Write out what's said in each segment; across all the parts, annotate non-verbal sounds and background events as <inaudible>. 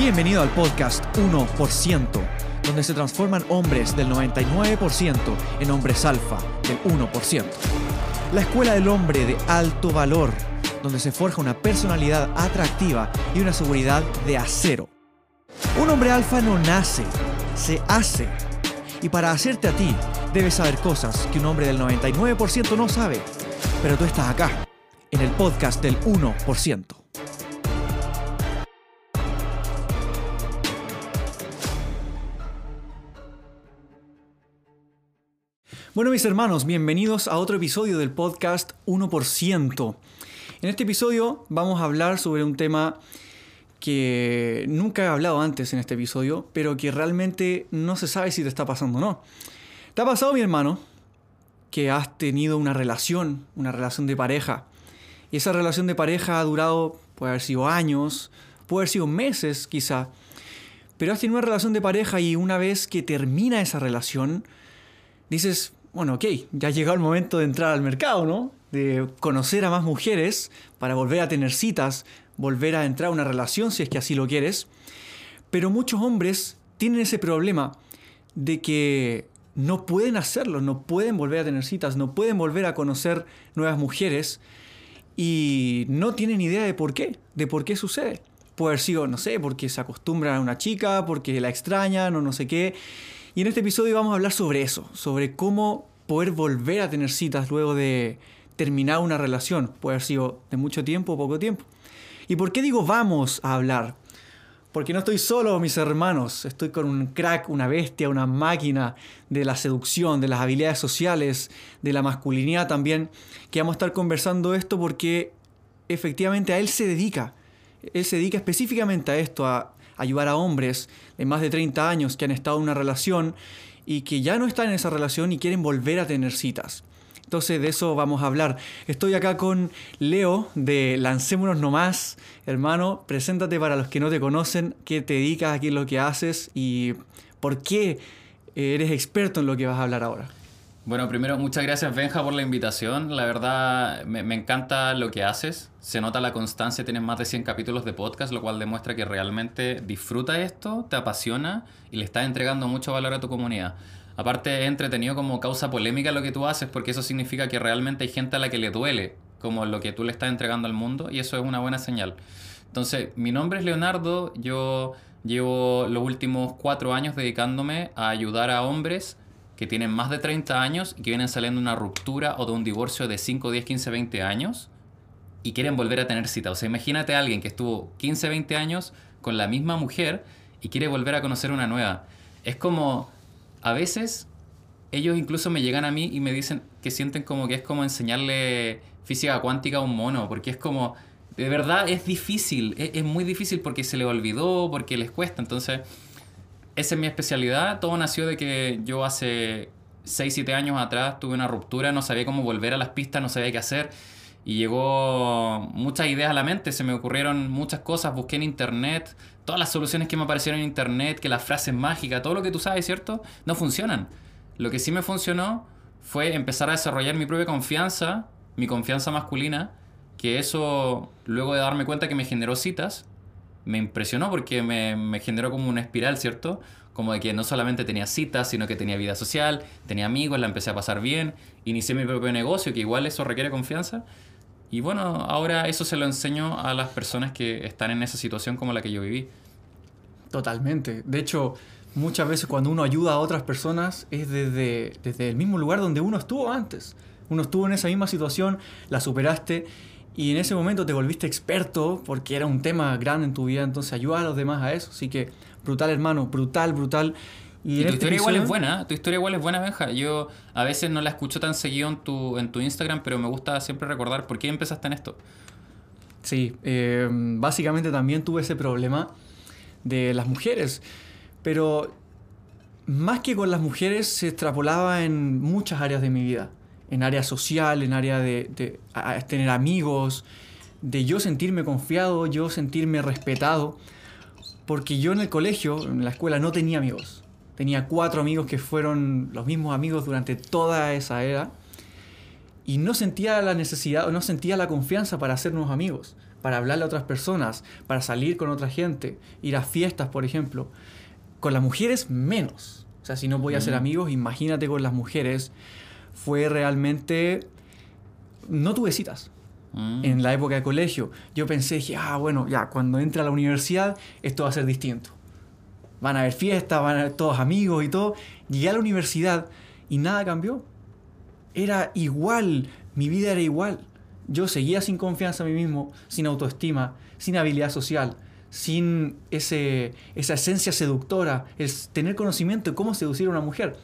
Bienvenido al podcast 1%, donde se transforman hombres del 99% en hombres alfa del 1%. La escuela del hombre de alto valor, donde se forja una personalidad atractiva y una seguridad de acero. Un hombre alfa no nace, se hace. Y para hacerte a ti, debes saber cosas que un hombre del 99% no sabe. Pero tú estás acá, en el podcast del 1%. Bueno mis hermanos, bienvenidos a otro episodio del podcast 1%. En este episodio vamos a hablar sobre un tema que nunca he hablado antes en este episodio, pero que realmente no se sabe si te está pasando o no. ¿Te ha pasado, mi hermano, que has tenido una relación, una relación de pareja? Y esa relación de pareja ha durado, puede haber sido años, puede haber sido meses quizá, pero has tenido una relación de pareja y una vez que termina esa relación, dices, bueno, ok, ya ha llegado el momento de entrar al mercado, ¿no? De conocer a más mujeres para volver a tener citas, volver a entrar a una relación si es que así lo quieres. Pero muchos hombres tienen ese problema de que no pueden hacerlo, no pueden volver a tener citas, no pueden volver a conocer nuevas mujeres y no tienen idea de por qué, de por qué sucede. Puede haber sido, no sé, porque se acostumbran a una chica, porque la extrañan o no sé qué. Y en este episodio vamos a hablar sobre eso, sobre cómo poder volver a tener citas luego de terminar una relación. Puede haber sido de mucho tiempo o poco tiempo. ¿Y por qué digo vamos a hablar? Porque no estoy solo, mis hermanos. Estoy con un crack, una bestia, una máquina de la seducción, de las habilidades sociales, de la masculinidad también, que vamos a estar conversando esto porque efectivamente a él se dedica. Él se dedica específicamente a esto, a ayudar a hombres de más de 30 años que han estado en una relación y que ya no están en esa relación y quieren volver a tener citas. Entonces de eso vamos a hablar. Estoy acá con Leo de Lancémonos Nomás. Hermano, preséntate para los que no te conocen, qué te dedicas, qué es lo que haces y por qué eres experto en lo que vas a hablar ahora. Bueno, primero, muchas gracias Benja por la invitación. La verdad, me, encanta lo que haces. Se nota la constancia, tienes más de 100 capítulos de podcast, lo cual demuestra que realmente disfruta esto, te apasiona y le estás entregando mucho valor a tu comunidad. Aparte, es entretenido como causa polémica lo que tú haces, porque eso significa que realmente hay gente a la que le duele como lo que tú le estás entregando al mundo, y eso es una buena señal. Entonces, mi nombre es Leonardo, yo llevo los últimos cuatro años dedicándome a ayudar a hombres que tienen más de 30 años y que vienen saliendo de una ruptura o de un divorcio de 5, 10, 15, 20 años y quieren volver a tener cita. O sea, imagínate a alguien que estuvo 15, 20 años con la misma mujer y quiere volver a conocer una nueva. Es como a veces ellos incluso me llegan a mí y me dicen que sienten como que es como enseñarle física cuántica a un mono, porque es como, de verdad es difícil, es, muy difícil porque se le olvidó, porque les cuesta, entonces esa es mi especialidad, todo nació de que yo hace 6, 7 años atrás tuve una ruptura, no sabía cómo volver a las pistas, no sabía qué hacer. Y llegó muchas ideas a la mente, se me ocurrieron muchas cosas, busqué en internet, todas las soluciones que me aparecieron en internet, que las frases mágicas, todo lo que tú sabes, ¿cierto? No funcionan. Lo que sí me funcionó fue empezar a desarrollar mi propia confianza, mi confianza masculina, que eso, luego de darme cuenta que me generó citas, me impresionó porque me, me generó como una espiral, ¿cierto? Como de que no solamente tenía citas, sino que tenía vida social, tenía amigos, la empecé a pasar bien, inicié mi propio negocio, que igual eso requiere confianza. Y bueno, ahora eso se lo enseño a las personas que están en esa situación como la que yo viví. Totalmente. De hecho, muchas veces cuando uno ayuda a otras personas es desde, desde el mismo lugar donde uno estuvo antes. Uno estuvo en esa misma situación, la superaste y en ese momento te volviste experto porque era un tema grande en tu vida, entonces ayuda a los demás a eso. Así que brutal hermano, brutal, brutal. Y, tu este historia igual es buena, tu historia igual es buena, Benja. Yo a veces no la escucho tan seguido en tu, en tu Instagram, pero me gusta siempre recordar por qué empezaste en esto. Sí, eh, básicamente también tuve ese problema de las mujeres, pero más que con las mujeres se extrapolaba en muchas áreas de mi vida, en área social, en área de, de tener amigos, de yo sentirme confiado, yo sentirme respetado, porque yo en el colegio, en la escuela, no tenía amigos Tenía cuatro amigos que fueron los mismos amigos durante toda esa era. Y no sentía la necesidad, o no sentía la confianza para hacer nuevos amigos. para hablarle a otras personas, para salir con otra gente, ir a fiestas, por ejemplo. Con las mujeres menos. O sea, si no voy a ser amigos, imagínate con las mujeres. Fue realmente... No tuve citas. Mm. En la época de colegio, yo pensé, dije, ah, bueno, ya, cuando entre a la universidad, esto va a ser distinto. Van a haber fiestas, van a haber todos amigos y todo. Llegué a la universidad y nada cambió. Era igual, mi vida era igual. Yo seguía sin confianza en mí mismo, sin autoestima, sin habilidad social, sin ese, esa esencia seductora, el tener conocimiento de cómo seducir a una mujer.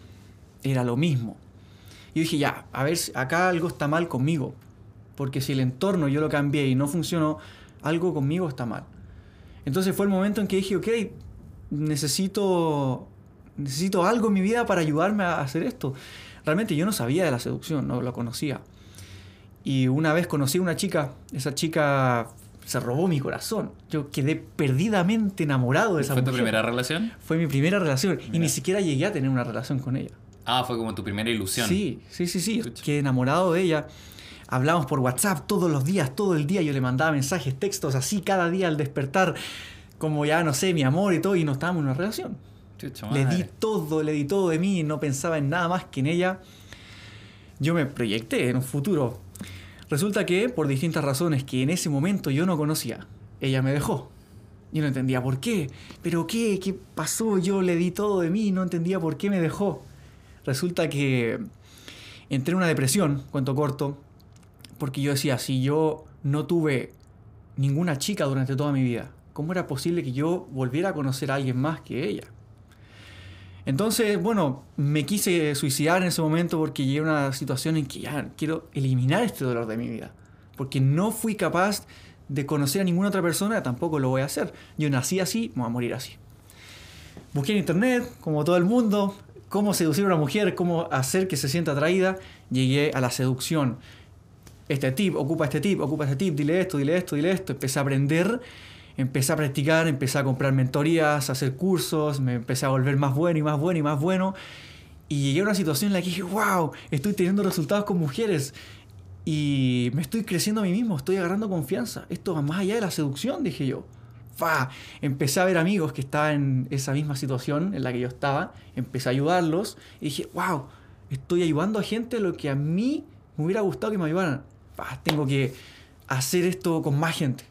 Era lo mismo. Y dije, ya, a ver, acá algo está mal conmigo. Porque si el entorno yo lo cambié y no funcionó, algo conmigo está mal. Entonces fue el momento en que dije, ok, necesito, necesito algo en mi vida para ayudarme a hacer esto. Realmente yo no sabía de la seducción, no lo conocía. Y una vez conocí a una chica, esa chica se robó mi corazón. Yo quedé perdidamente enamorado de esa ¿Fue tu mujer. primera relación? Fue mi primera relación y ni siquiera llegué a tener una relación con ella. Ah, fue como tu primera ilusión. Sí, sí, sí, sí. Quedé enamorado de ella. Hablamos por WhatsApp todos los días, todo el día. Yo le mandaba mensajes, textos así cada día al despertar, como ya no sé, mi amor y todo, y no estábamos en una relación. Le di todo, le di todo de mí, no pensaba en nada más que en ella. Yo me proyecté en un futuro. Resulta que, por distintas razones que en ese momento yo no conocía, ella me dejó. Yo no entendía por qué. ¿Pero qué? ¿Qué pasó? Yo le di todo de mí, no entendía por qué me dejó. Resulta que entré en una depresión, cuento corto, porque yo decía, si yo no tuve ninguna chica durante toda mi vida, ¿cómo era posible que yo volviera a conocer a alguien más que ella? Entonces, bueno, me quise suicidar en ese momento porque llegué a una situación en que ya quiero eliminar este dolor de mi vida. Porque no fui capaz de conocer a ninguna otra persona, tampoco lo voy a hacer. Yo nací así, me voy a morir así. Busqué en internet, como todo el mundo, cómo seducir a una mujer, cómo hacer que se sienta atraída. Llegué a la seducción. Este tip, ocupa este tip, ocupa este tip, dile esto, dile esto, dile esto. Empecé a aprender, empecé a practicar, empecé a comprar mentorías, a hacer cursos, me empecé a volver más bueno y más bueno y más bueno. Y llegué a una situación en la que dije, wow, estoy teniendo resultados con mujeres. Y me estoy creciendo a mí mismo, estoy agarrando confianza. Esto va más allá de la seducción, dije yo. Fa, empecé a ver amigos que estaban en esa misma situación en la que yo estaba, empecé a ayudarlos y dije, wow, estoy ayudando a gente lo que a mí me hubiera gustado que me ayudaran. Fa, tengo que hacer esto con más gente.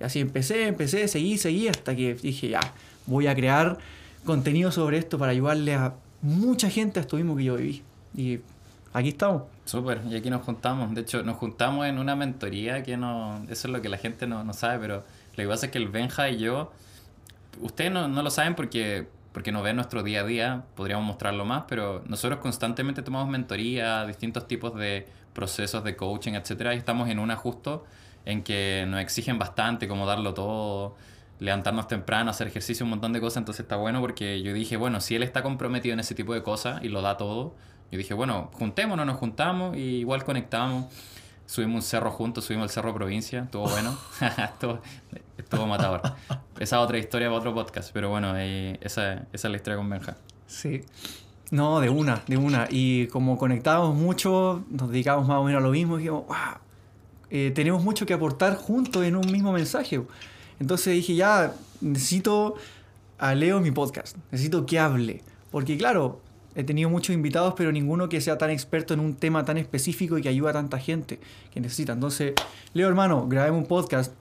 Y así empecé, empecé, seguí, seguí hasta que dije, ya, voy a crear contenido sobre esto para ayudarle a mucha gente a esto mismo que yo viví. Y aquí estamos. Súper, y aquí nos juntamos. De hecho, nos juntamos en una mentoría que no. Eso es lo que la gente no, no sabe, pero lo que pasa es que el Benja y yo. Ustedes no, no lo saben porque, porque no ven nuestro día a día, podríamos mostrarlo más, pero nosotros constantemente tomamos mentoría, distintos tipos de procesos de coaching, etcétera, y estamos en una justo en que nos exigen bastante, como darlo todo, levantarnos temprano, hacer ejercicio, un montón de cosas, entonces está bueno porque yo dije, bueno, si él está comprometido en ese tipo de cosas y lo da todo, yo dije, bueno, juntémonos, nos juntamos y igual conectamos. Subimos un cerro juntos, subimos el cerro provincia, estuvo bueno, <laughs> estuvo, estuvo matador. Esa es otra historia para otro podcast, pero bueno, esa, esa es la historia con Benja. Sí. No, de una, de una. Y como conectábamos mucho, nos dedicábamos más o menos a lo mismo, dijimos, wow, eh, tenemos mucho que aportar juntos en un mismo mensaje. Entonces dije, ya, necesito a Leo mi podcast, necesito que hable. Porque claro, he tenido muchos invitados, pero ninguno que sea tan experto en un tema tan específico y que ayude a tanta gente que necesita. Entonces, Leo hermano, grabemos un podcast,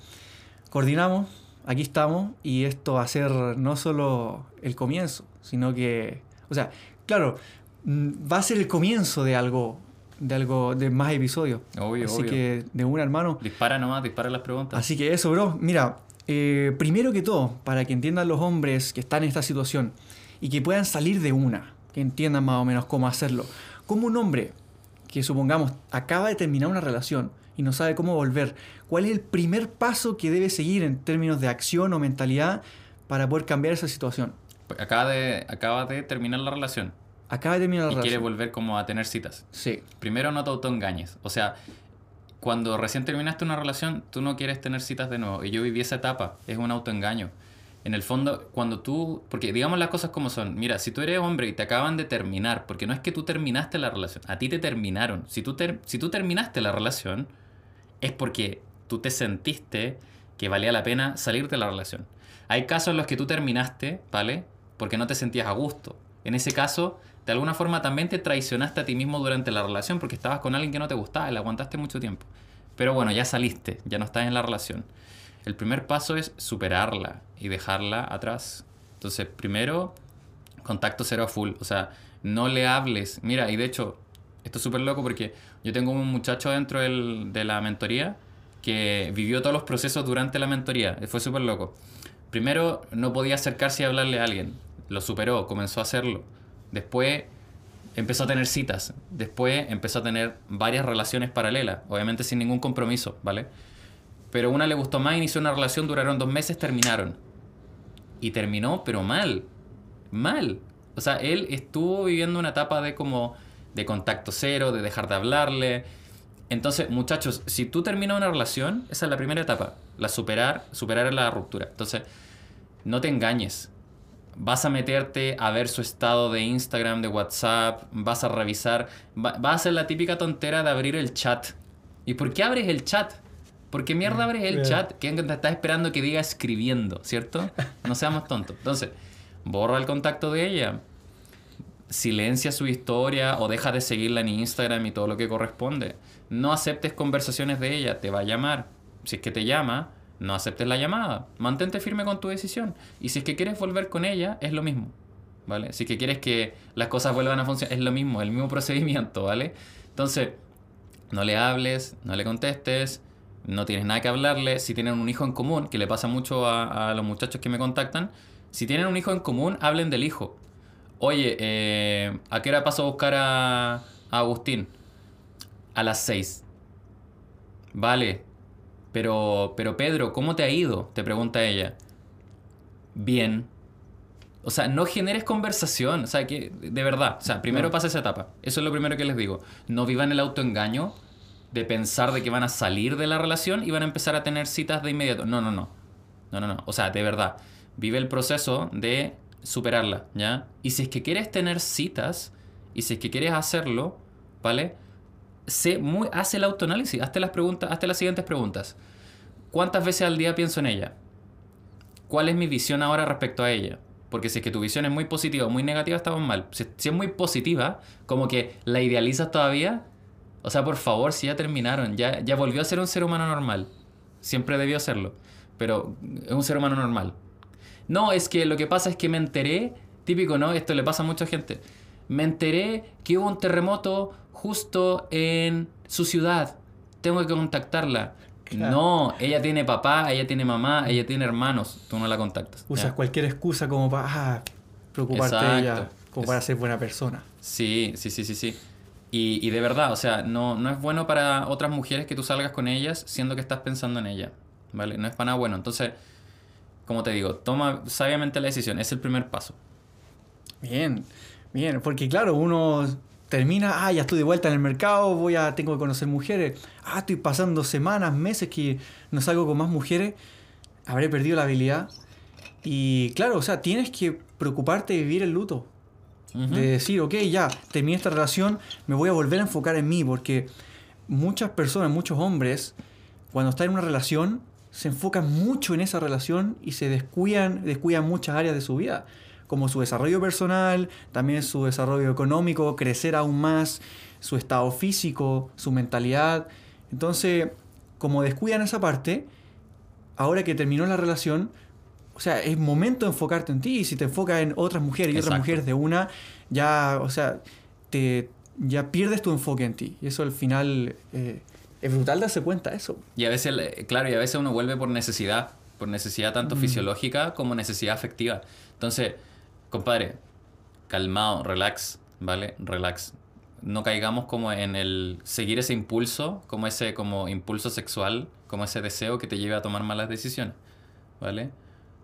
coordinamos, aquí estamos, y esto va a ser no solo el comienzo, sino que, o sea, claro, mm, va a ser el comienzo de algo, de algo, de más episodios. Obvio, Así obvio. que, de una hermano. Dispara nomás, dispara las preguntas. Así que eso, bro. Mira, eh, primero que todo, para que entiendan los hombres que están en esta situación y que puedan salir de una, que entiendan más o menos cómo hacerlo. Como un hombre que supongamos acaba de terminar una relación y no sabe cómo volver, ¿cuál es el primer paso que debe seguir en términos de acción o mentalidad para poder cambiar esa situación? Acaba de, acaba de terminar la relación Acaba de terminar la y quiere relación. volver como a tener citas. Sí, Primero no te autoengañes. O sea, cuando recién terminaste una relación, tú no quieres tener citas de nuevo. Y yo viví esa etapa. Es un autoengaño. En el fondo, cuando tú... Porque digamos las cosas como son. Mira, si tú eres hombre y te acaban de terminar, porque no es que tú terminaste la relación, a ti te terminaron. Si tú, si tú terminaste la relación, es porque tú te sentiste que valía la pena salir de la relación. Hay casos en los que tú terminaste, ¿vale? Porque no te sentías a gusto. En ese caso, de alguna forma también te traicionaste a ti mismo durante la relación porque estabas con alguien que no te gustaba y la aguantaste mucho tiempo. Pero bueno, ya saliste, ya no estás en la relación. El primer paso es superarla y dejarla atrás. Entonces, primero, contacto cero a full. O sea, no le hables. Mira, y de hecho, esto es súper loco porque yo tengo un muchacho dentro de la mentoría que vivió todos los procesos durante la mentoría. Fue súper loco. Primero, no podía acercarse y hablarle a alguien. Lo superó, comenzó a hacerlo. Después empezó a tener citas. Después empezó a tener varias relaciones paralelas, obviamente sin ningún compromiso, ¿vale? Pero una le gustó más, inició una relación, duraron dos meses, terminaron. Y terminó, pero mal. Mal. O sea, él estuvo viviendo una etapa de como de contacto cero, de dejar de hablarle. Entonces, muchachos, si tú terminas una relación, esa es la primera etapa, la superar, superar la ruptura. Entonces, no te engañes. Vas a meterte a ver su estado de Instagram, de WhatsApp, vas a revisar, va, a hacer la típica tontera de abrir el chat. ¿Y por qué abres el chat? ¿Por qué mierda abres el chat? ¿Quién te está esperando que diga escribiendo, cierto? No seamos tontos. Entonces, borra el contacto de ella, silencia su historia o deja de seguirla en Instagram y todo lo que corresponde. No aceptes conversaciones de ella, te va a llamar. Si es que te llama, no aceptes la llamada. Mantente firme con tu decisión. Y si es que quieres volver con ella, es lo mismo. ¿Vale? Si es que quieres que las cosas vuelvan a funcionar, es lo mismo, el mismo procedimiento, ¿vale? Entonces, no le hables, no le contestes, no tienes nada que hablarle. Si tienen un hijo en común, que le pasa mucho a, a los muchachos que me contactan, si tienen un hijo en común, hablen del hijo. Oye, eh, ¿a qué hora paso a buscar a, Agustín? A las 6. Vale. Pero, pero Pedro, ¿cómo te ha ido? Te pregunta ella. Bien. O sea, no generes conversación. O sea, que de verdad. O sea, primero pasa esa etapa. Eso es lo primero que les digo. No vivan el autoengaño de pensar de que van a salir de la relación y van a empezar a tener citas de inmediato. No, no, no. No, no, no. O sea, de verdad. Vive el proceso de superarla, ¿ya? Y si es que quieres tener citas, y si es que quieres hacerlo, ¿vale? Sé muy, haz el autoanálisis, hazte las, preguntas, hazte las siguientes preguntas. ¿Cuántas veces al día pienso en ella? ¿Cuál es mi visión ahora respecto a ella? Porque si es que tu visión es muy positiva o muy negativa, estamos mal. Si, si, es muy positiva, como que la idealizas todavía, o sea, por favor, si ya terminaron, ya, ya volvió a ser un ser humano normal. Siempre debió serlo. Pero es un ser humano normal. No, es que lo que pasa es que me enteré, típico, ¿no? Esto le pasa a mucha gente. Me enteré que hubo un terremoto justo en su ciudad. Tengo que contactarla. No, ella tiene papá, ella tiene mamá, ella tiene hermanos. Tú no la contactas. Usas cualquier excusa como para ah, preocuparte de ella, como para ser buena persona. Sí, sí, sí, sí, sí. Y, y, de verdad, o sea, no, no es bueno para otras mujeres que tú salgas con ellas siendo que estás pensando en ella. ¿Vale? No es para nada bueno. Entonces, como te digo, toma sabiamente la decisión, es el primer paso. Bien, bien, porque claro, uno termina, ah, ya estoy de vuelta en el mercado, voy a, tengo que conocer mujeres, ah, estoy pasando semanas, meses que no salgo con más mujeres, habré perdido la habilidad. Y claro, o sea, tienes que preocuparte de vivir el luto. De decir, ok, ya, terminé esta relación, me voy a volver a enfocar en mí, porque muchas personas, muchos hombres, cuando están en una relación, se enfocan mucho en esa relación y se descuidan, descuidan muchas áreas de su vida, como su desarrollo personal, también su desarrollo económico, crecer aún más, su estado físico, su mentalidad. Entonces, como descuidan esa parte, ahora que terminó la relación, o sea, es momento de enfocarte en ti. Y si te enfocas en otras mujeres y otras mujeres de una, ya, o sea, te, ya pierdes tu enfoque en ti. Y eso al final eh, es brutal darse cuenta de eso. Y a veces, claro, y a veces uno vuelve por necesidad, por necesidad tanto mm. fisiológica como necesidad afectiva. Entonces, compadre, calmado, relax, ¿vale? Relax. No caigamos como en el seguir ese impulso, como ese como impulso sexual, como ese deseo que te lleve a tomar malas decisiones, ¿vale?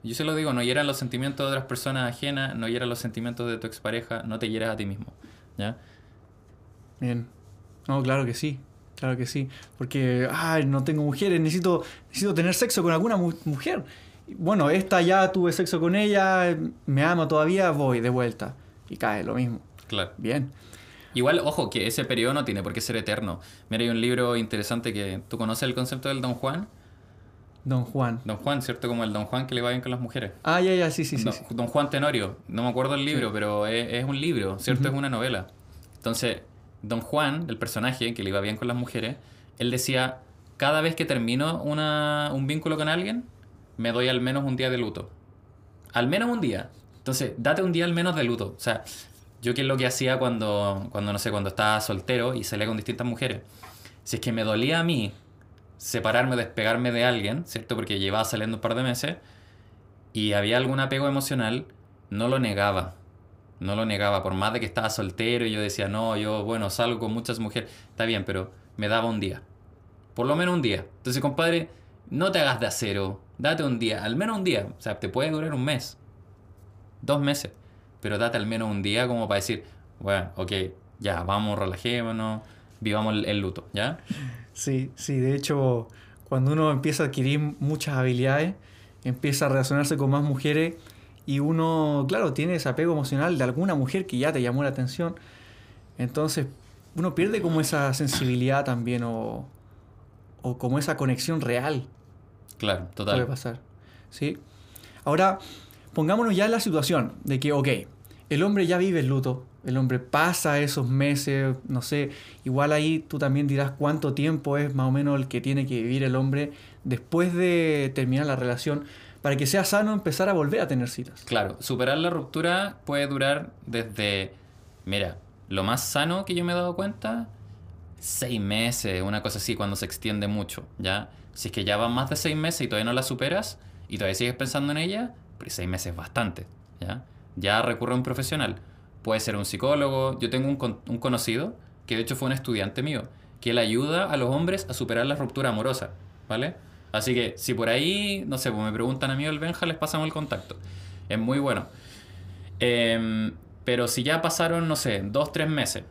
Yo se lo digo, no hieras los sentimientos de otras personas ajenas, no hieras los sentimientos de tu expareja, no te hieras a ti mismo, ¿ya? Bien. No, claro que sí. Claro que sí. Porque, ay, no tengo mujeres, necesito, necesito tener sexo con alguna mujer. Bueno, esta ya tuve sexo con ella, me ama todavía, voy de vuelta. Y cae lo mismo. Claro. Bien. Igual, ojo, que ese periodo no tiene por qué ser eterno. Mira, hay un libro interesante que tú conoces el concepto del Don Juan. Don Juan. Don Juan, ¿cierto? Como el Don Juan que le va bien con las mujeres. Ah, ya, ya, sí, sí, sí. Don, sí. Don Juan Tenorio, no me acuerdo el libro, pero es, es un libro, ¿cierto? Es una novela. Entonces, Don Juan, el personaje que le iba bien con las mujeres, él decía, cada vez que termino una, un vínculo con alguien, me doy al menos un día de luto. Al menos un día. Entonces, date un día al menos de luto. O sea, yo qué es lo que hacía cuando, cuando, no sé, cuando estaba soltero y salía con distintas mujeres. Si es que me dolía a mí separarme, despegarme de alguien, ¿cierto? Porque llevaba saliendo un par de meses y había algún apego emocional, no lo negaba. No lo negaba, por más de que estaba soltero y yo decía, no, yo, bueno, salgo con muchas mujeres, está bien, pero me daba un día. Por lo menos un día. Entonces, compadre, no te hagas de acero, date un día, al menos un día. O sea, te puede durar un mes, dos meses, pero date al menos un día como para decir, bueno, ok, ya, vamos, relajémonos, vivamos el, el luto, ¿ya? Sí, sí, de hecho, cuando uno empieza a adquirir muchas habilidades, empieza a relacionarse con más mujeres y uno, claro, tiene ese apego emocional de alguna mujer que ya te llamó la atención, entonces uno pierde como esa sensibilidad también o, o como esa conexión real Claro, puede total. pasar. ¿Sí? Ahora, pongámonos ya en la situación de que, ok, el hombre ya vive el luto, el hombre pasa esos meses, no sé, igual ahí tú también dirás cuánto tiempo es más o menos el que tiene que vivir el hombre después de terminar la relación para que sea sano empezar a volver a tener citas. Claro, superar la ruptura puede durar desde, mira, lo más sano que yo me he dado cuenta, seis meses, una cosa así, cuando se extiende mucho, ¿ya? Si es que ya van más de seis meses y todavía no la superas y todavía sigues pensando en ella, pues seis meses es bastante, ¿ya? Ya recurre a un profesional. Puede ser un psicólogo. Yo tengo un, un conocido, que de hecho fue un estudiante mío, que él ayuda a los hombres a superar la ruptura amorosa, ¿vale? Así que si por ahí, no sé, pues me preguntan a mí o el Benja, les pasamos el contacto. Es muy bueno. Em, pero si ya pasaron, no sé, dos, tres meses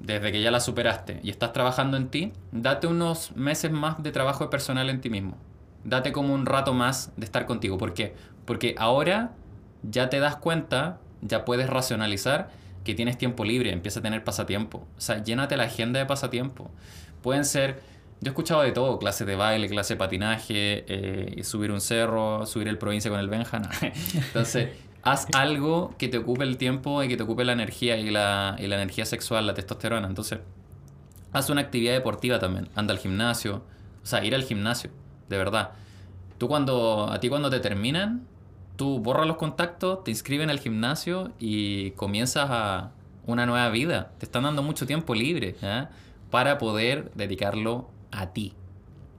desde que ya la superaste y estás trabajando en ti, date unos meses más de trabajo personal en ti mismo. Date como un rato más de estar contigo. ¿Por qué? Porque ahora ya te das cuenta, ya puedes racionalizar que tienes tiempo libre, empieza a tener pasatiempo. O sea, llénate la agenda de pasatiempo. Pueden ser, yo he escuchado de todo, clases de baile, clase de patinaje, eh, subir un cerro, subir el provincia con el Benja. no. <laughs> Entonces, haz algo que te ocupe el tiempo y que te ocupe la energía y la, y la energía sexual, la testosterona. Entonces, haz una actividad deportiva también. Anda al gimnasio. O sea, ir al gimnasio, de verdad. Tú cuando, a ti cuando te terminan, tú borras los contactos, te inscriben al gimnasio y comienzas a una nueva vida. Te están dando mucho tiempo libre para poder dedicarlo a ti.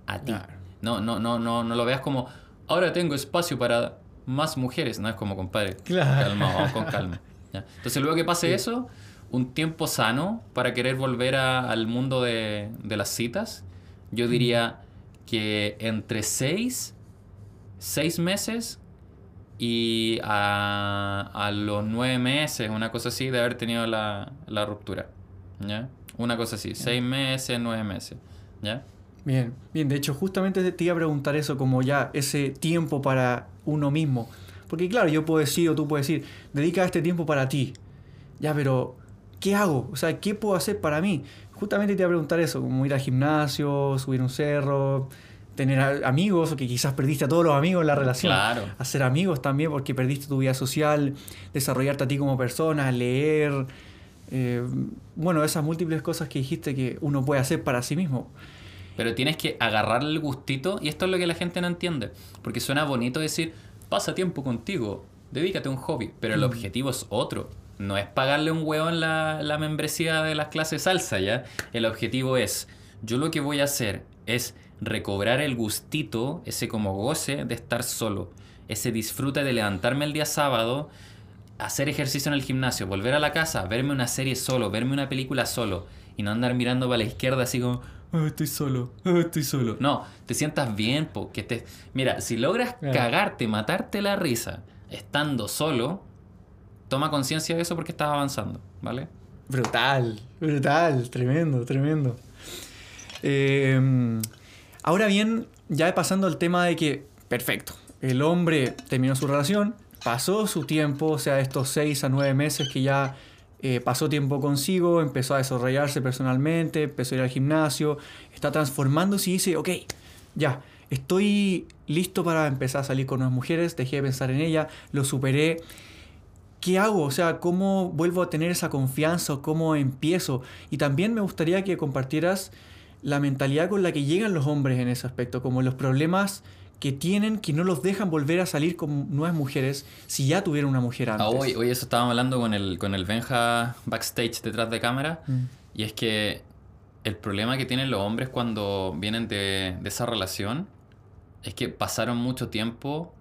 A ti. No, no, no, no, no lo veas como, ahora tengo espacio para más mujeres. No es como, compadre, Claro. calma, vamos con calma. ¿ya? Entonces luego que pase eso, un tiempo sano para querer volver a- al mundo de, de las citas, yo diría que entre seis, seis meses y a, a los nueve meses, una cosa así, de haber tenido la, la ruptura. ¿Ya? Una cosa así, seis meses, nueve meses. ¿Ya? Bien, bien, de hecho justamente te iba a preguntar eso como ya ese tiempo para uno mismo. Porque claro, yo puedo decir o tú puedes decir, dedica este tiempo para ti. Ya, pero ¿qué hago? O sea, ¿qué puedo hacer para mí? Justamente te iba a preguntar eso, como ir al gimnasio, subir un cerro, tener amigos, o que quizás perdiste a todos los amigos en la relación. Claro. Hacer amigos también porque perdiste tu vida social, desarrollarte a ti como persona, leer. eh, bueno, esas múltiples cosas que dijiste que uno puede hacer para sí mismo. Pero tienes que agarrarle el gustito y esto es lo que la gente no entiende. Porque suena bonito decir, pasa tiempo contigo, dedícate a un hobby. Pero el objetivo es otro. No es pagarle un hueón la, la membresía de las clases salsa, ¿ya? El objetivo es, yo lo que voy a hacer es recobrar el gustito, ese como goce de estar solo. Ese disfrute de levantarme el día sábado, hacer ejercicio en el gimnasio, volver a la casa, verme una serie solo, verme una película solo y no andar mirando para la izquierda así como, "Ah, estoy solo, ah, estoy solo. No, te sientas bien, po, que te... Mira, si logras cagarte, matarte la risa estando solo, toma conciencia de eso porque estás avanzando, ¿vale? Brutal, brutal, tremendo, tremendo. Eh, ahora bien, ya pasando al tema de que, perfecto, el hombre terminó su relación, pasó su tiempo, o sea, estos seis a nueve meses que ya eh, pasó tiempo consigo, empezó a desarrollarse personalmente, empezó a ir al gimnasio, está transformándose y dice, ok, ya, estoy listo para empezar a salir con unas mujeres, dejé de pensar en ella, lo superé. ¿Qué hago? O sea, ¿cómo vuelvo a tener esa confianza cómo empiezo? Y también me gustaría que compartieras la mentalidad con la que llegan los hombres en ese aspecto, como los problemas que tienen que no los dejan volver a salir con nuevas mujeres si ya tuvieron una mujer antes. Ah, hoy, hoy eso estábamos hablando con el, con el Benja backstage detrás de cámara. Mm. Y es que el problema que tienen los hombres cuando vienen de, de esa relación es que pasaron mucho tiempo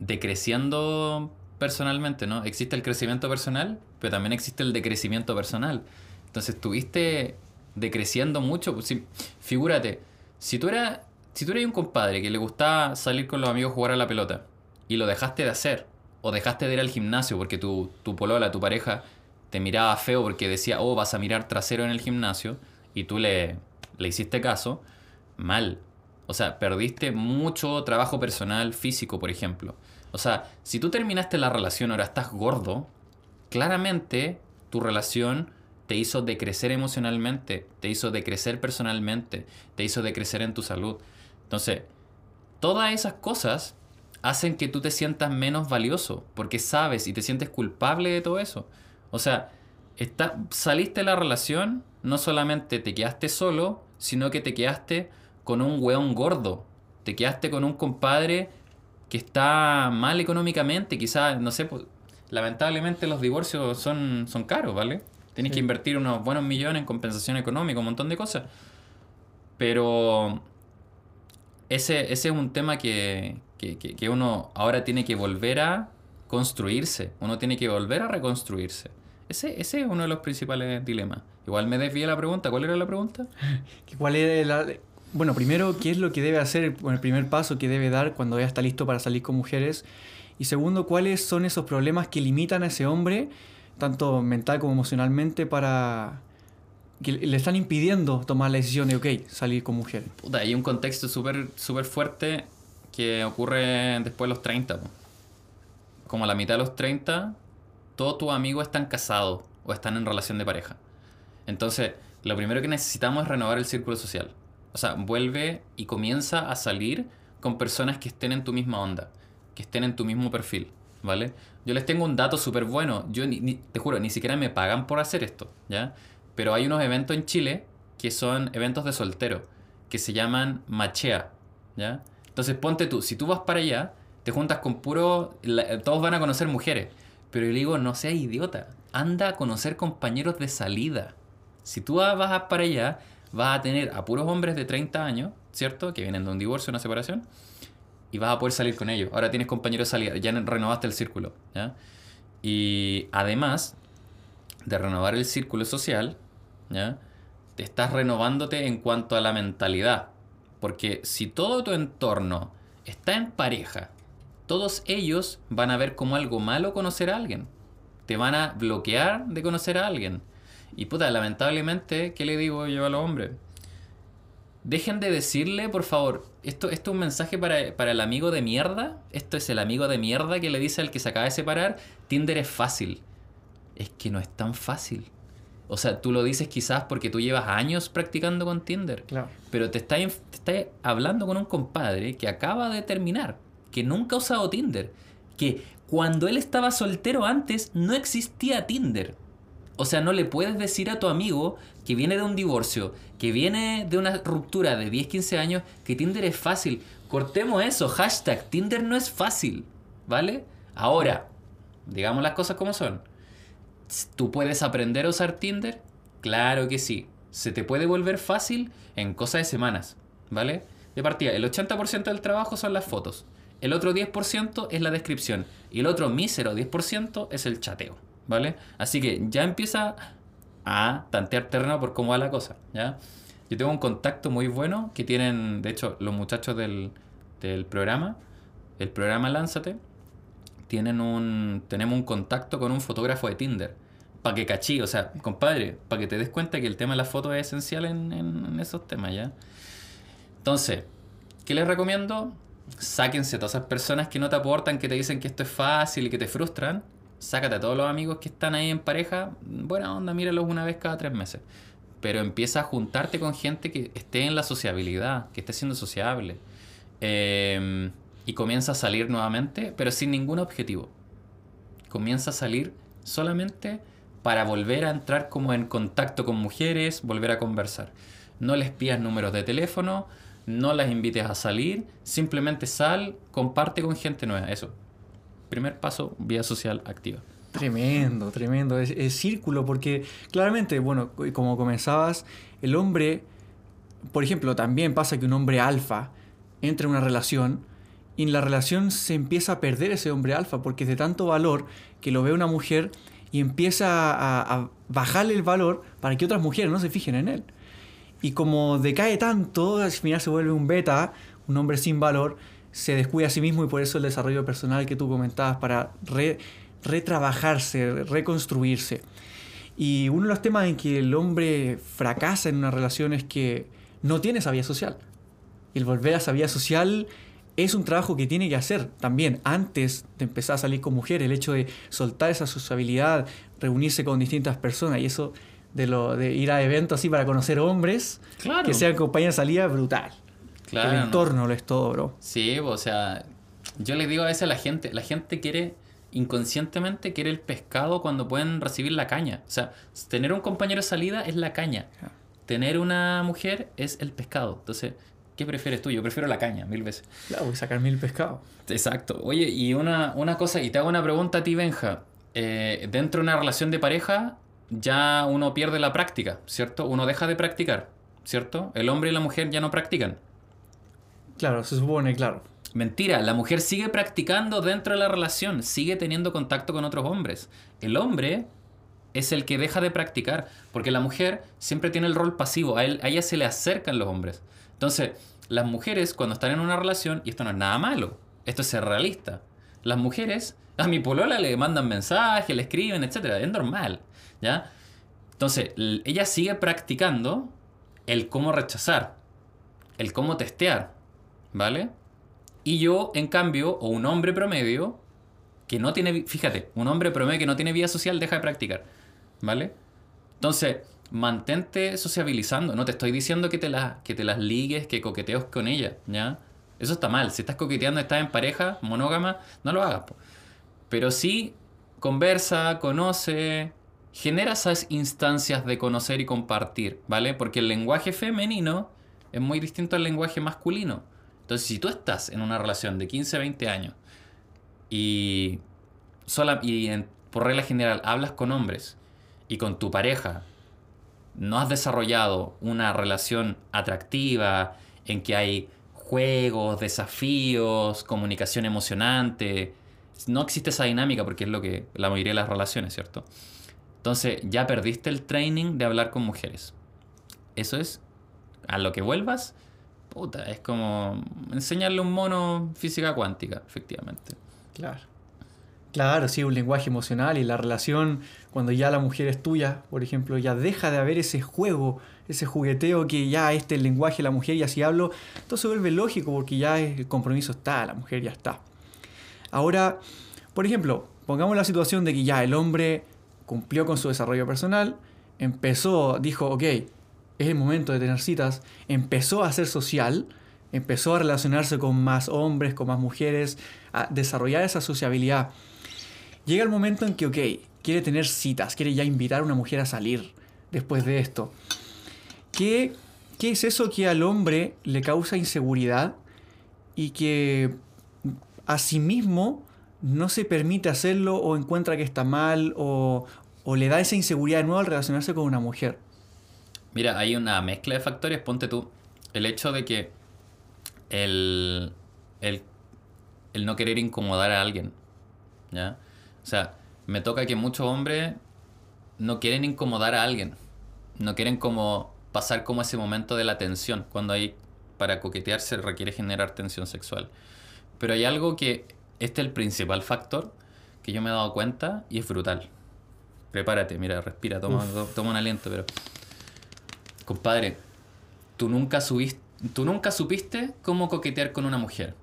decreciendo personalmente, ¿no? Existe el crecimiento personal, pero también existe el decrecimiento personal. Entonces estuviste decreciendo mucho. Si- figúrate, si tú eras si tú eres un compadre que le gustaba salir con los amigos a jugar a la pelota y lo dejaste de hacer, o dejaste de ir al gimnasio porque tu, tu polola, tu pareja, te miraba feo porque decía, oh, vas a mirar trasero en el gimnasio, y tú le, le hiciste caso, mal. O sea, perdiste mucho trabajo personal, físico, por ejemplo. O sea, si tú terminaste la relación, ahora estás gordo, claramente tu relación te hizo decrecer emocionalmente, te hizo decrecer personalmente, te hizo decrecer en tu salud. Entonces, todas esas cosas hacen que tú te sientas menos valioso, porque sabes y te sientes culpable de todo eso. O sea, está, saliste de la relación, no solamente te quedaste solo, sino que te quedaste con un weón gordo. Te quedaste con un compadre que está mal económicamente, quizás, no sé, pues, lamentablemente los divorcios son, son caros, ¿vale? Tienes Sí. que invertir unos buenos millones en compensación económica, un montón de cosas. Pero ese, ese es un tema que, que, que- que uno ahora tiene que volver a construirse. Uno tiene que volver a reconstruirse. Ese, ese es uno de los principales dilemas. Igual me desvié la pregunta. ¿Cuál era la pregunta? <laughs> ¿Cuál es la- Bueno, primero, ¿qué es lo que debe hacer, el primer paso que debe dar cuando ya está listo para salir con mujeres? Y segundo, ¿cuáles son esos problemas que limitan a ese hombre, tanto mental como emocionalmente, para que le están impidiendo tomar la decisión de, ok, salir con mujeres? Puta, hay un contexto súper súper fuerte que ocurre después de los 30. po. Como a la mitad de los 30, todos tus amigos están casados o están en relación de pareja. Entonces, lo primero que necesitamos es renovar el círculo social. O sea, vuelve y comienza a salir con personas que estén en tu misma onda, que estén en tu mismo perfil, ¿vale? Yo les tengo un dato súper bueno. Yo, ni- ni- te juro, ni siquiera me pagan por hacer esto, ¿ya? Pero hay unos eventos en Chile que son eventos de soltero, que se llaman machea, ¿ya? Entonces ponte tú, si tú vas para allá, te juntas con puro... todos van a conocer mujeres. Pero yo le digo, no seas idiota, anda a conocer compañeros de salida. Si tú vas para allá, vas a tener a puros hombres de 30 años, ¿cierto? Que vienen de un divorcio, una separación, y vas a poder salir con ellos. Ahora tienes compañeros de salida, ya renovaste el círculo. Y además de renovar el círculo social. Te estás renovándote en cuanto a la mentalidad. Porque si todo tu entorno está en pareja, todos ellos van a ver como algo malo conocer a alguien. Te van a bloquear de conocer a alguien. Y puta, lamentablemente, ¿qué le digo yo a los hombres? Dejen de decirle, por favor, esto, esto es un mensaje para, para el amigo de mierda. Esto es el amigo de mierda que le dice al que se acaba de separar, Tinder es fácil. Es que no es tan fácil. O sea, tú lo dices quizás porque tú llevas años practicando con Tinder. Claro. Pero te estás, te estás hablando con un compadre que acaba de terminar, que nunca ha usado Tinder, que cuando él estaba soltero antes no existía Tinder. O sea, no le puedes decir a tu amigo que viene de un divorcio, que viene de una ruptura de 10, 15 años, que Tinder es fácil. Cortemos eso, hashtag Tinder no es fácil, ¿vale? Ahora, digamos las cosas como son. ¿Tú puedes aprender a usar Tinder? Claro que sí. Se te puede volver fácil en cosas de semanas, ¿vale? De partida, el 80% del trabajo son las fotos. El otro 10% es la descripción. Y el otro mísero 10% es el chateo, ¿vale? Así que ya empieza a tantear terreno por cómo va la cosa, ¿ya? Yo tengo un contacto muy bueno que tienen, de hecho, los muchachos del, del programa, el programa Lánzate, tienen un, tenemos un contacto con un fotógrafo de Tinder. Para que cachí, o sea, compadre, para que te des cuenta que el tema de la foto es esencial en, en- esos temas, ¿ya? Entonces, ¿qué les recomiendo? Sáquense todas esas personas que no te aportan, que te dicen que esto es fácil y que te frustran. Sácate a todos los amigos que están ahí en pareja. Buena onda, míralos una vez cada tres meses. Pero empieza a juntarte con gente que esté en la sociabilidad, que esté siendo sociable. eh, y comienza a salir nuevamente, pero sin ningún objetivo. Comienza a salir solamente para volver a entrar como en contacto con mujeres, volver a conversar. No les pidas números de teléfono, no las invites a salir, simplemente sal, comparte con gente nueva, eso. Primer paso, vía social activa. Tremendo, tremendo. Es, es círculo porque claramente, bueno, como comenzabas, el hombre, por ejemplo, también pasa que un hombre alfa entra en una relación y en la relación se empieza a perder ese hombre alfa porque es de tanto valor que lo ve una mujer y empieza a, a bajarle el valor para que otras mujeres no se fijen en él. Y como decae tanto, al final se vuelve un beta, un hombre sin valor, se descuida a sí mismo y por eso el desarrollo personal que tú comentabas para re, retrabajarse, reconstruirse. Y uno de los temas en que el hombre fracasa en una relación es que no tiene esa vía social. Y el volver a esa vía social es un trabajo que tiene que hacer también antes de empezar a salir con mujeres, el hecho de soltar esa sociabilidad, reunirse con distintas personas y eso de, lo, de ir a eventos así para conocer hombres Claro. que sean compañía de salida brutal. Claro, el ¿no? entorno lo es todo, bro. Sí, o sea, yo le digo a veces a la gente, la gente quiere, inconscientemente quiere el pescado cuando pueden recibir la caña. O sea, tener un compañero de salida es la caña. Tener una mujer es el pescado. Entonces, ¿qué prefieres tú? Yo prefiero la caña, mil veces. Claro, voy a sacar mil pescados. Exacto. Oye, y una, una cosa, y te hago una pregunta a ti, Benja. Eh, dentro de una relación de pareja, ya uno pierde la práctica, ¿cierto? Uno deja de practicar, ¿cierto? El hombre y la mujer ya no practican. Claro, se supone, claro. Mentira, la mujer sigue practicando dentro de la relación, sigue teniendo contacto con otros hombres. El hombre es el que deja de practicar, porque la mujer siempre tiene el rol pasivo, a, él, a ella se le acercan los hombres. Entonces, las mujeres cuando están en una relación, y esto no es nada malo, esto es realista, las mujeres a mi polola le mandan mensajes, le escriben, etc. Es normal, ¿ya? Entonces, ella sigue practicando el cómo rechazar, el cómo testear, ¿vale? Y yo, en cambio, o un hombre promedio que no tiene, fíjate, un hombre promedio que no tiene vida social deja de practicar, ¿vale? Entonces, mantente sociabilizando. No te estoy diciendo que te, las que te las ligues, que coqueteos con ella, ¿ya? Eso está mal. Si estás coqueteando, estás en pareja monógama, no lo hagas. Pero sí, conversa, conoce, genera esas instancias de conocer y compartir, ¿vale? Porque el lenguaje femenino es muy distinto al lenguaje masculino. Entonces, si tú estás en una relación de 15, 20 años y, sola, y por regla general hablas con hombres y con tu pareja no has desarrollado una relación atractiva en que hay juegos, desafíos, comunicación emocionante, no existe esa dinámica porque es lo que la mayoría de las relaciones, ¿cierto? Entonces ya perdiste el training de hablar con mujeres. Eso es, a lo que vuelvas, puta, es como enseñarle un mono física cuántica, efectivamente. Claro. Claro, sí, un lenguaje emocional y la relación, cuando ya la mujer es tuya, por ejemplo, ya deja de haber ese juego, ese jugueteo que ya este es el lenguaje de la mujer y así hablo, todo se vuelve lógico porque ya el compromiso está, la mujer ya está. Ahora, por ejemplo, pongamos la situación de que ya el hombre cumplió con su desarrollo personal, empezó, dijo, ok, es el momento de tener citas, empezó a ser social, empezó a relacionarse con más hombres, con más mujeres, a desarrollar esa sociabilidad. Llega el momento en que, ok, quiere tener citas, quiere ya invitar a una mujer a salir después de esto. ¿Qué, es eso que al hombre le causa inseguridad y que a sí mismo no se permite hacerlo o encuentra que está mal o, o le da esa inseguridad de nuevo al relacionarse con una mujer? Mira, hay una mezcla de factores. Ponte tú, el hecho de que el, el, el no querer incomodar a alguien, ¿ya? O sea, me toca que muchos hombres no quieren incomodar a alguien. No quieren como pasar como ese momento de la tensión. Cuando hay, para coquetear se requiere generar tensión sexual. Pero hay algo que, este es el principal factor que yo me he dado cuenta y es brutal. Prepárate, mira, respira, toma, toma un aliento, pero... Compadre, tú nunca supiste cómo coquetear con una mujer.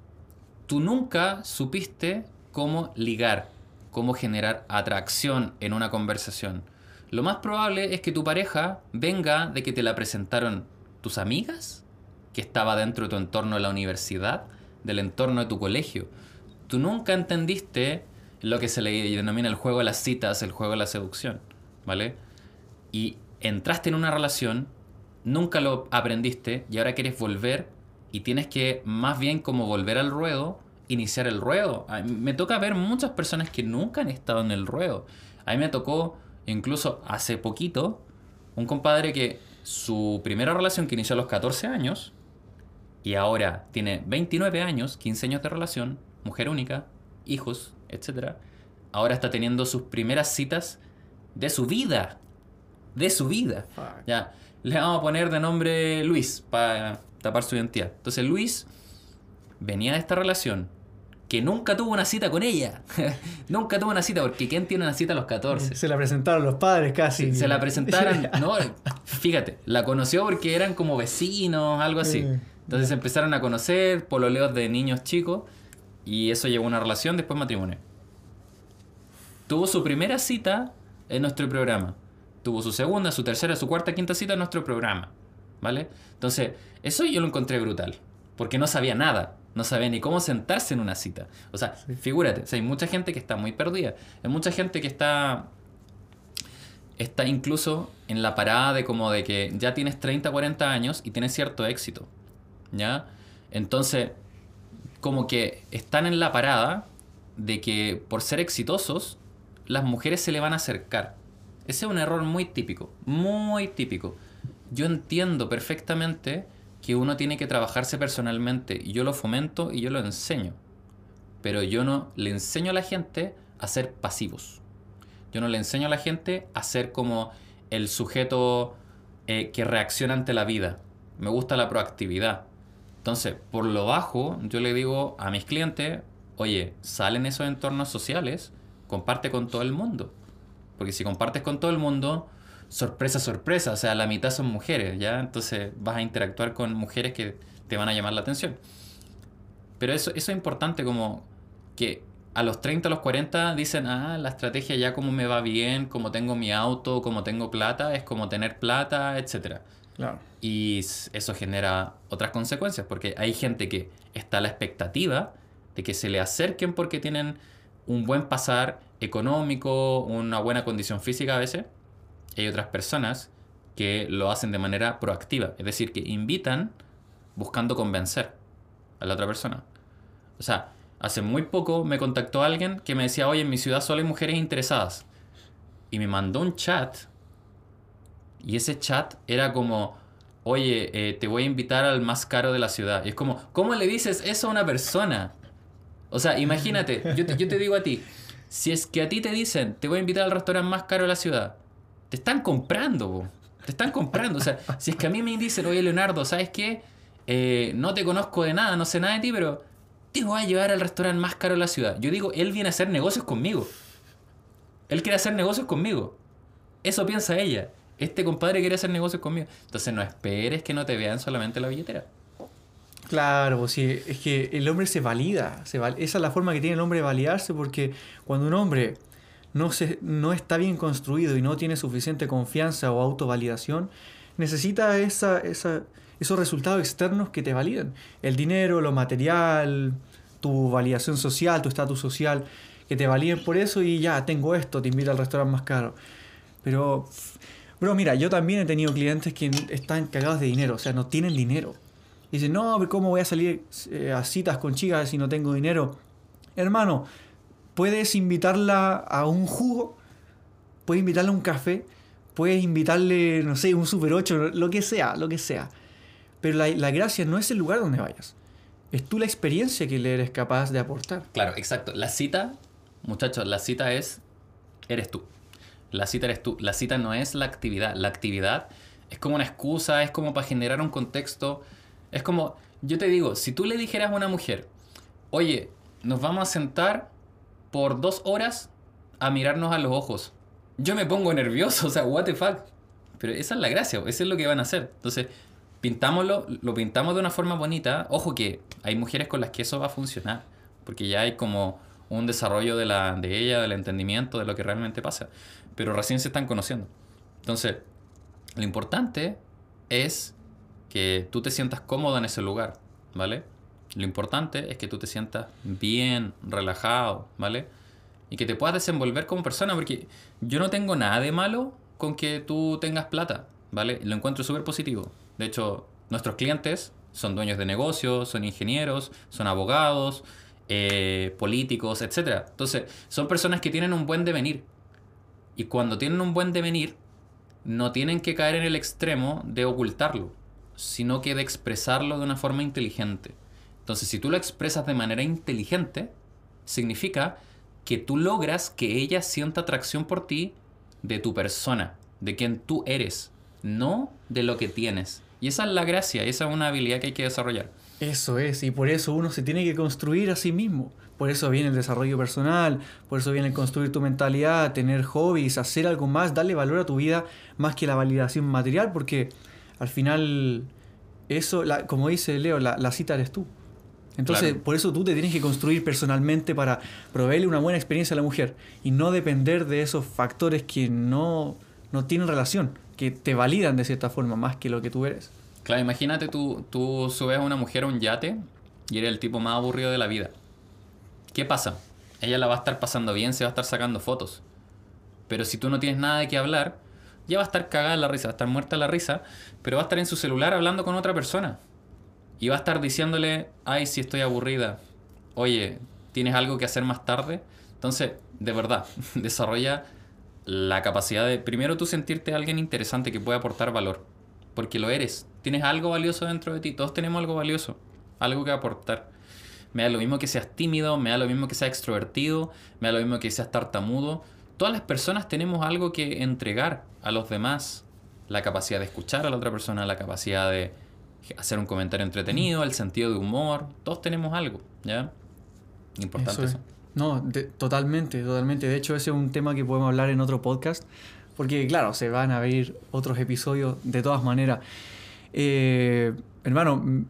Tú nunca supiste cómo ligar, cómo generar atracción en una conversación. Lo más probable es que tu pareja venga de que te la presentaron tus amigas, que estaba dentro de tu entorno de la universidad, del entorno de tu colegio. Tú nunca entendiste lo que se le denomina el juego de las citas, el juego de la seducción, ¿vale? Y entraste en una relación, nunca lo aprendiste y ahora quieres volver y tienes que más bien como volver al ruedo, iniciar el ruedo. Me toca ver muchas personas que nunca han estado en el ruedo. A mí me tocó incluso hace poquito un compadre que su primera relación que inició a los 14 años y ahora tiene 29 años, 15 años de relación, mujer única, hijos, etc. Ahora está teniendo sus primeras citas de su vida. De su vida. Ya, le vamos a poner de nombre Luis para tapar su identidad. Entonces Luis venía de esta relación que nunca tuvo una cita con ella. <laughs> nunca tuvo una cita, porque ¿quién tiene una cita a los 14? Se la presentaron los padres casi. Se, la presentaron, <laughs> no, fíjate, la conoció porque eran como vecinos, algo así. Entonces empezaron a conocer, pololeos de niños chicos, y eso llevó a una relación, después matrimonio. Tuvo su primera cita en nuestro programa. Tuvo su segunda, su tercera, su cuarta, quinta cita en nuestro programa. ¿Vale? Entonces, eso yo lo encontré brutal. Porque no sabía nada. No sabía ni cómo sentarse en una cita. O sea, figúrate, hay mucha gente que está muy perdida. Hay mucha gente que está está incluso en la parada de como de que ya tienes 30, 40 años y tienes cierto éxito. ¿Ya? Entonces, como que están en la parada de que por ser exitosos, las mujeres se le van a acercar. Ese es un error muy típico, muy típico. Yo entiendo perfectamente que uno tiene que trabajarse personalmente y yo lo fomento y yo lo enseño. Pero yo no le enseño a la gente a ser pasivos. Yo no le enseño a la gente a ser como el sujeto eh, que reacciona ante la vida. Me gusta la proactividad. Entonces, por lo bajo, yo le digo a mis clientes, oye, salen esos entornos sociales, comparte con todo el mundo. Porque si compartes con todo el mundo, sorpresa, sorpresa, o sea, la mitad son mujeres, ¿ya? Entonces vas a interactuar con mujeres que te van a llamar la atención. Pero eso, eso es importante como que a los 30, a los 40 dicen, ah, la estrategia ya como me va bien, como tengo mi auto, como tengo plata, es como tener plata, etc. Claro. Y eso genera otras consecuencias, porque hay gente que está a la expectativa de que se le acerquen porque tienen un buen pasar económico, una buena condición física a veces, hay otras personas que lo hacen de manera proactiva, es decir, que invitan buscando convencer a la otra persona. O sea, hace muy poco me contactó alguien que me decía, oye, en mi ciudad solo hay mujeres interesadas. Y me mandó un chat. Y ese chat era como, oye, eh, te voy a invitar al más caro de la ciudad. Y es como, ¿cómo le dices eso a una persona? O sea, imagínate, yo te, yo te digo a ti, si es que a ti te dicen, te voy a invitar al restaurante más caro de la ciudad, te están comprando, te están comprando. O sea, <laughs> si es que a mí me dicen, oye Leonardo, ¿sabes qué? Eh, no te conozco de nada, no sé nada de ti, pero te voy a llevar al restaurante más caro de la ciudad. Yo digo, él viene a hacer negocios conmigo. Él quiere hacer negocios conmigo. Eso piensa ella. Este compadre quiere hacer negocios conmigo. Entonces no esperes que no te vean solamente la billetera. Claro, pues sí, es que el hombre se valida. esa es la forma que tiene el hombre de validarse porque cuando un hombre no, se, no está bien construido y no tiene suficiente confianza o autovalidación, necesita esa, esa, esos resultados externos que te validen. El dinero, lo material, tu validación social, tu estatus social, que te validen por eso y ya, tengo esto, te invito al restaurante más caro. Pero, bro, mira, yo también he tenido clientes que están cagados de dinero, o sea, no tienen dinero. Y dicen, no, ¿cómo voy a salir eh, a citas con chicas si no tengo dinero? Hermano, puedes invitarla a un jugo, puedes invitarla a un café, puedes invitarle, no sé, un Super 8, lo que sea, lo que sea. Pero la, la gracia no es el lugar donde vayas. Es tú la experiencia que le eres capaz de aportar. Claro, exacto. La cita, muchachos, la cita es, eres tú. La cita eres tú. La cita no es la actividad. La actividad es como una excusa, es como para generar un contexto. Es como, yo te digo, si tú le dijeras a una mujer, oye, nos vamos a sentar por dos horas a mirarnos a los ojos. Yo me pongo nervioso, <laughs> o sea, what the fuck. Pero esa es la gracia, eso es lo que van a hacer. Entonces, pintámoslo, lo pintamos de una forma bonita. Ojo que hay mujeres con las que eso va a funcionar, porque ya hay como un desarrollo de, la, de ella, del entendimiento de lo que realmente pasa. Pero recién se están conociendo. Entonces, lo importante es que tú te sientas cómodo en ese lugar, ¿vale? Lo importante es que tú te sientas bien, relajado, ¿vale? Y que te puedas desenvolver como persona, porque yo no tengo nada de malo con que tú tengas plata, ¿vale? Lo encuentro súper positivo. De hecho, nuestros clientes son dueños de negocios, son ingenieros, son abogados, eh, políticos, etc. Entonces, son personas que tienen un buen devenir. Y cuando tienen un buen devenir, no tienen que caer en el extremo de ocultarlo, sino que de expresarlo de una forma inteligente. Entonces, si tú lo expresas de manera inteligente, significa que tú logras que ella sienta atracción por ti de tu persona, de quien tú eres, no de lo que tienes. Y esa es la gracia, esa es una habilidad que hay que desarrollar. Eso es, y por eso uno se tiene que construir a sí mismo. Por eso viene el desarrollo personal, por eso viene el construir tu mentalidad, tener hobbies, hacer algo más, darle valor a tu vida más que la validación material, porque al final, eso, como dice Leo, la cita eres tú. Entonces, por eso tú te tienes que construir personalmente para proveerle una buena experiencia a la mujer y no depender de esos factores que no, no tienen relación, que te validan de cierta forma más que lo que tú eres. Claro, imagínate tú, tú subes a una mujer a un yate y eres el tipo más aburrido de la vida. ¿Qué pasa? Ella la va a estar pasando bien, se va a estar sacando fotos. Pero si tú no tienes nada de qué hablar, ya va a estar cagada la risa, va a estar muerta la risa, pero va a estar en su celular hablando con otra persona. Y va a estar diciéndole, ay, si estoy aburrida, oye, ¿tienes algo que hacer más tarde? Entonces, de verdad, <laughs> desarrolla la capacidad de, primero tú sentirte alguien interesante que puede aportar valor, porque lo eres, tienes algo valioso dentro de ti, todos tenemos algo valioso, algo que aportar. Me da lo mismo que seas tímido, me da lo mismo que seas extrovertido, me da lo mismo que seas tartamudo. Todas las personas tenemos algo que entregar a los demás. La capacidad de escuchar a la otra persona, la capacidad de hacer un comentario entretenido, el sentido de humor, todos tenemos algo, ¿ya? Importante eso. No, totalmente, totalmente. De hecho, ese es un tema que podemos hablar en otro podcast, porque claro, se van a ver otros episodios de todas maneras. Eh, hermano,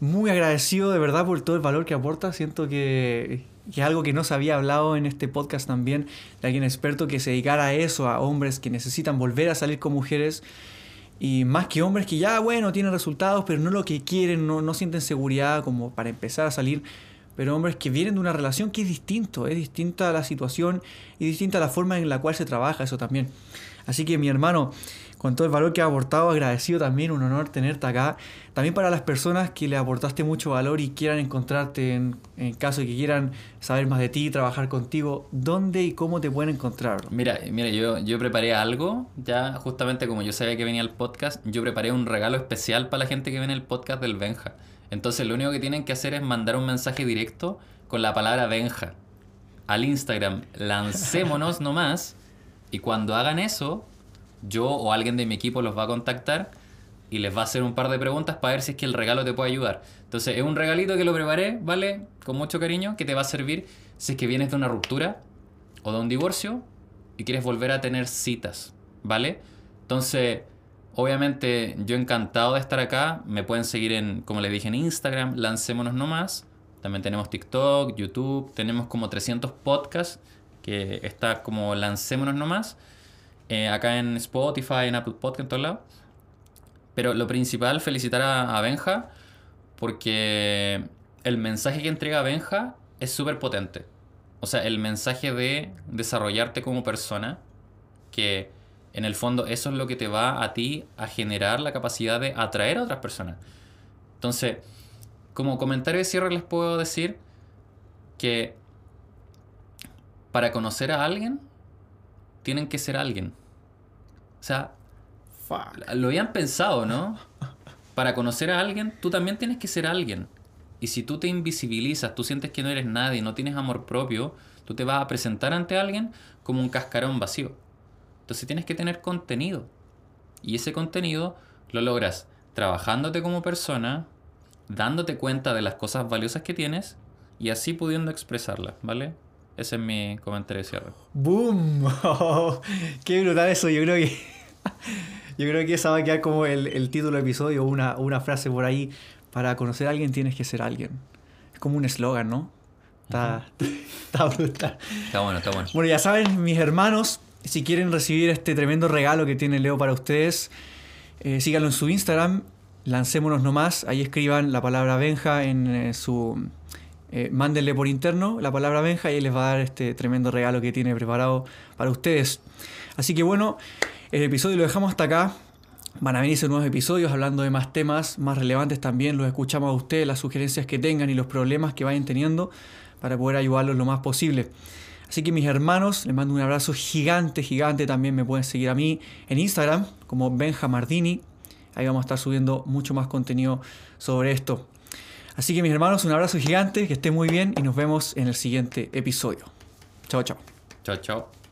muy agradecido de verdad por todo el valor que aporta. Siento que, que, algo que no se había hablado en este podcast también, de alguien experto que se dedicara a eso, a hombres que necesitan volver a salir con mujeres y más que hombres que ya, bueno, tienen resultados, pero no lo que quieren, no, no sienten seguridad como para empezar a salir. Pero hombres que vienen de una relación que es distinto, es distinta la situación y distinta la forma en la cual se trabaja eso también. Así que mi hermano, con todo el valor que ha aportado, agradecido también, un honor tenerte acá. También para las personas que le aportaste mucho valor y quieran encontrarte en, caso de que quieran saber más de ti, trabajar contigo, ¿dónde y cómo te pueden encontrar? Mira, mira yo, yo preparé algo, ya justamente como yo sabía que venía el podcast, yo preparé un regalo especial para la gente que viene el podcast del Benja. Entonces lo único que tienen que hacer es mandar un mensaje directo con la palabra Benja al Instagram. Lancémonos nomás. Y cuando hagan eso, yo o alguien de mi equipo los va a contactar y les va a hacer un par de preguntas para ver si es que el regalo te puede ayudar. Entonces, es un regalito que lo preparé, ¿vale? Con mucho cariño, que te va a servir si es que vienes de una ruptura o de un divorcio y quieres volver a tener citas, ¿vale? Entonces, obviamente, yo encantado de estar acá. Me pueden seguir en, como les dije, en Instagram, Lancémonos Nomás. También tenemos TikTok, YouTube, tenemos como 300 podcasts que está como Lancémonos Nomás. Eh, acá en Spotify, en Apple Podcast, en todos lados. Pero lo principal, felicitar a, Benja, porque el mensaje que entrega Benja es súper potente. O sea, el mensaje de desarrollarte como persona, que en el fondo eso es lo que te va a ti a generar la capacidad de atraer a otras personas. Entonces, como comentario de cierre les puedo decir que para conocer a alguien tienen que ser alguien. O sea, lo habían pensado, ¿no? Para conocer a alguien, tú también tienes que ser alguien. Y si tú te invisibilizas, tú sientes que no eres nadie, no tienes amor propio, tú te vas a presentar ante alguien como un cascarón vacío. Entonces tienes que tener contenido. Y ese contenido lo logras trabajándote como persona, dándote cuenta de las cosas valiosas que tienes y así pudiendo expresarlas, ¿vale? Ese es mi comentario de cierre. ¡Boom! <laughs> ¡Qué brutal eso! Yo creo que. <laughs> yo creo que esa va a quedar como el, título del episodio, una, una frase por ahí. Para conocer a alguien tienes que ser alguien. Es como un eslogan, ¿no? Está, <laughs> está brutal. Está bueno, está bueno. Bueno, ya saben, mis hermanos, si quieren recibir este tremendo regalo que tiene Leo para ustedes, eh, síganlo en su Instagram, lancémonos nomás. Ahí escriban la palabra Benja en eh, su... Eh, mándenle por interno la palabra Benja y él les va a dar este tremendo regalo que tiene preparado para ustedes. Así que bueno, el episodio lo dejamos hasta acá. Van a venirse nuevos episodios hablando de más temas más relevantes también. Los escuchamos a ustedes, las sugerencias que tengan y los problemas que vayan teniendo para poder ayudarlos lo más posible. Así que mis hermanos, les mando un abrazo gigante, gigante. También me pueden seguir a mí en Instagram como Benja Mardini. Ahí vamos a estar subiendo mucho más contenido sobre esto. Así que mis hermanos, un abrazo gigante, que estén muy bien y nos vemos en el siguiente episodio. Chao, chao. Chao, chao.